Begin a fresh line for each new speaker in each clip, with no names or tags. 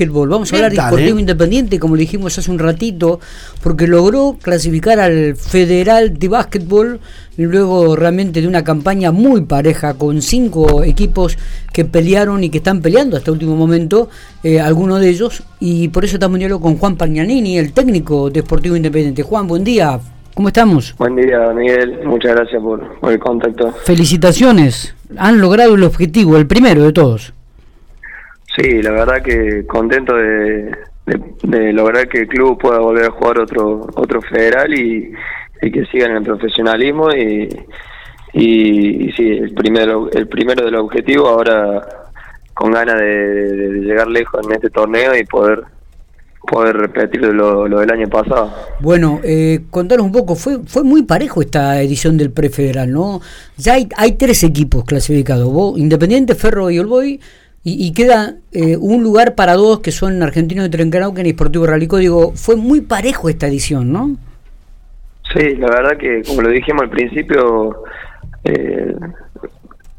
básquetbol. Vamos a hablar de Deportivo
¿eh?
Independiente, como le dijimos hace un ratito, porque logró clasificar al Federal de Básquetbol luego realmente de una campaña muy pareja con cinco equipos que pelearon y que están peleando hasta el último momento, eh, algunos de ellos, y por eso estamos en con Juan Pagnanini, el técnico de Deportivo Independiente. Juan, buen día. ¿Cómo estamos?
Buen día, Miguel. Muchas gracias por, por el contacto.
Felicitaciones. Han logrado el objetivo, el primero de todos.
Sí, la verdad que contento de, de, lograr que el club pueda volver a jugar otro otro federal y, que sigan en el profesionalismo y, y, sí, el primero el primero del objetivo ahora con ganas de, de llegar lejos en este torneo y poder poder repetir lo, lo del año pasado.
Bueno, eh, contanos un poco, fue fue muy parejo esta edición del prefederal, ¿no? Ya hay, hay tres equipos clasificados, vos, Independiente, Ferro y Olboy, y, y queda eh, un lugar para dos que son Argentinos de Trencanauquen y Sportivo Ralico. Digo, fue muy parejo esta edición, ¿no?
Sí, la verdad que como lo dijimos al principio, eh,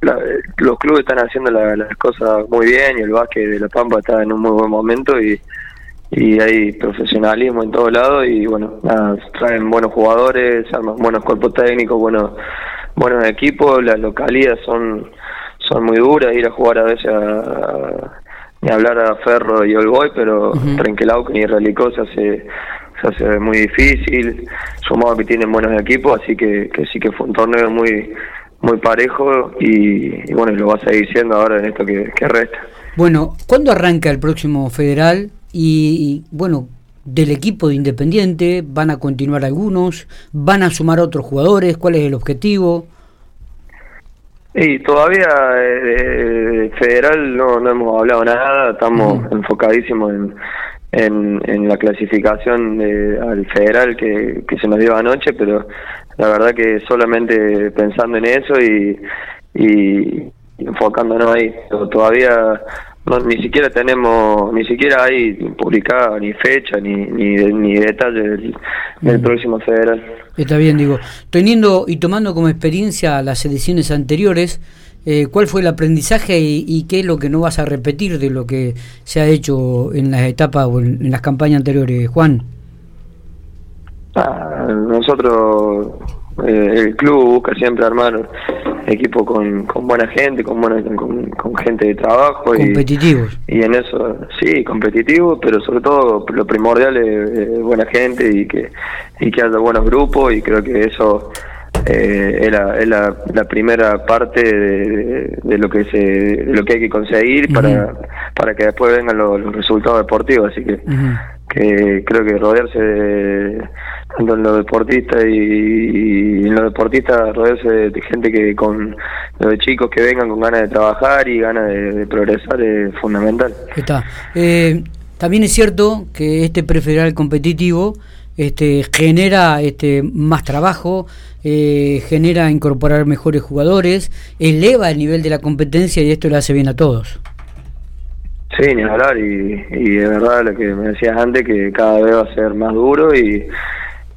la, los clubes están haciendo la, las cosas muy bien y el básquet de La Pampa está en un muy buen momento y, y hay profesionalismo en todos lados y bueno, traen buenos jugadores, buenos cuerpos técnicos, buenos, buenos equipos, las localidades son son muy duras, ir a jugar a veces a, ni hablar a Ferro y Olboy, pero uh -huh. Trenquelauquen y Relicó se hace, se hace muy difícil, sumado que tienen buenos equipos, así que, que sí que fue un torneo muy muy parejo y, y bueno, lo va a seguir siendo ahora en esto que, que resta.
Bueno, ¿cuándo arranca el próximo federal? Y, y bueno, del equipo de Independiente, ¿van a continuar algunos? ¿Van a sumar otros jugadores? ¿Cuál es el objetivo?
Y todavía eh, federal no, no hemos hablado nada, estamos uh -huh. enfocadísimos en, en, en, la clasificación de, al federal que, que se nos dio anoche, pero la verdad que solamente pensando en eso y, y enfocándonos ahí, todavía no, ni siquiera tenemos, ni siquiera hay publicada ni fecha ni, ni, ni detalle del, del mm. próximo federal.
Está bien, digo, teniendo y tomando como experiencia las ediciones anteriores, eh, ¿cuál fue el aprendizaje y, y, qué es lo que no vas a repetir de lo que se ha hecho en las etapas o en, en las campañas anteriores, Juan?
Ah, nosotros, eh, el club busca siempre armar equipo con, con buena gente, con buena con, con gente de trabajo.
Competitivos.
Y, y, en eso, sí, competitivos, pero sobre todo lo primordial es, es, buena gente y que, y que haya buenos grupos y creo que eso eh, es, la, es la, la, primera parte de, de, lo que se de lo que hay que conseguir uh -huh. para, para que después vengan los, los resultados deportivos. Así que, uh -huh. que creo que rodearse de tanto en los deportistas y, y, en los deportistas rodearse de, gente que con de chicos que vengan con ganas de trabajar y ganas de, de progresar es fundamental.
Está. Eh, también es cierto que este prefederal competitivo este, genera este, más trabajo, eh, genera incorporar mejores jugadores, eleva el nivel de la competencia y esto le hace bien a todos.
Sí, ni hablar, y, y de verdad lo que me decías antes, que cada vez va a ser más duro y,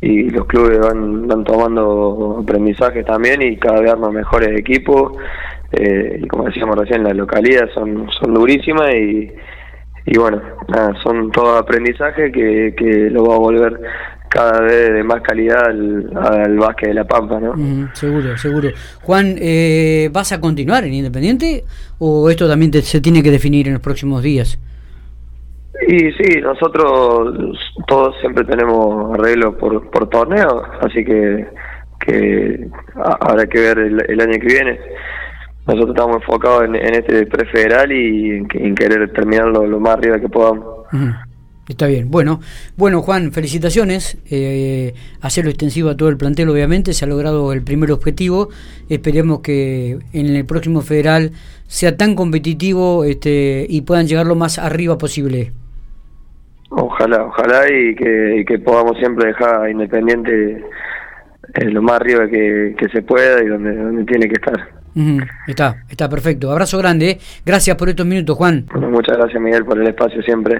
y los clubes van, van tomando aprendizaje también y cada vez arman mejores equipos. Eh, y como decíamos recién, las localidades son, son durísimas y, y bueno, son todo aprendizaje que, que lo va a volver cada vez de más calidad al, al básquet de La Pampa, ¿no?
Seguro, seguro. Juan, eh, ¿vas a continuar en Independiente o esto también te, se tiene que definir en los próximos días?
Y sí, nosotros todos siempre tenemos arreglos por, por torneo, así que, que habrá que ver el, el año que viene. Nosotros estamos enfocados en, en este prefederal y en, en querer terminarlo lo más arriba que podamos.
Está bien. Bueno, bueno Juan, felicitaciones. Eh, hacerlo extensivo a todo el plantel, obviamente. Se ha logrado el primer objetivo. Esperemos que en el próximo federal sea tan competitivo este, y puedan llegar lo más arriba posible.
Ojalá, ojalá y que, y que podamos siempre dejar Independiente eh, lo más arriba que, que, se pueda y donde, donde tiene que estar.
Uh -huh. Está, está perfecto. Abrazo grande. ¿eh? Gracias por estos minutos, Juan.
Bueno, muchas gracias, Miguel, por el espacio siempre.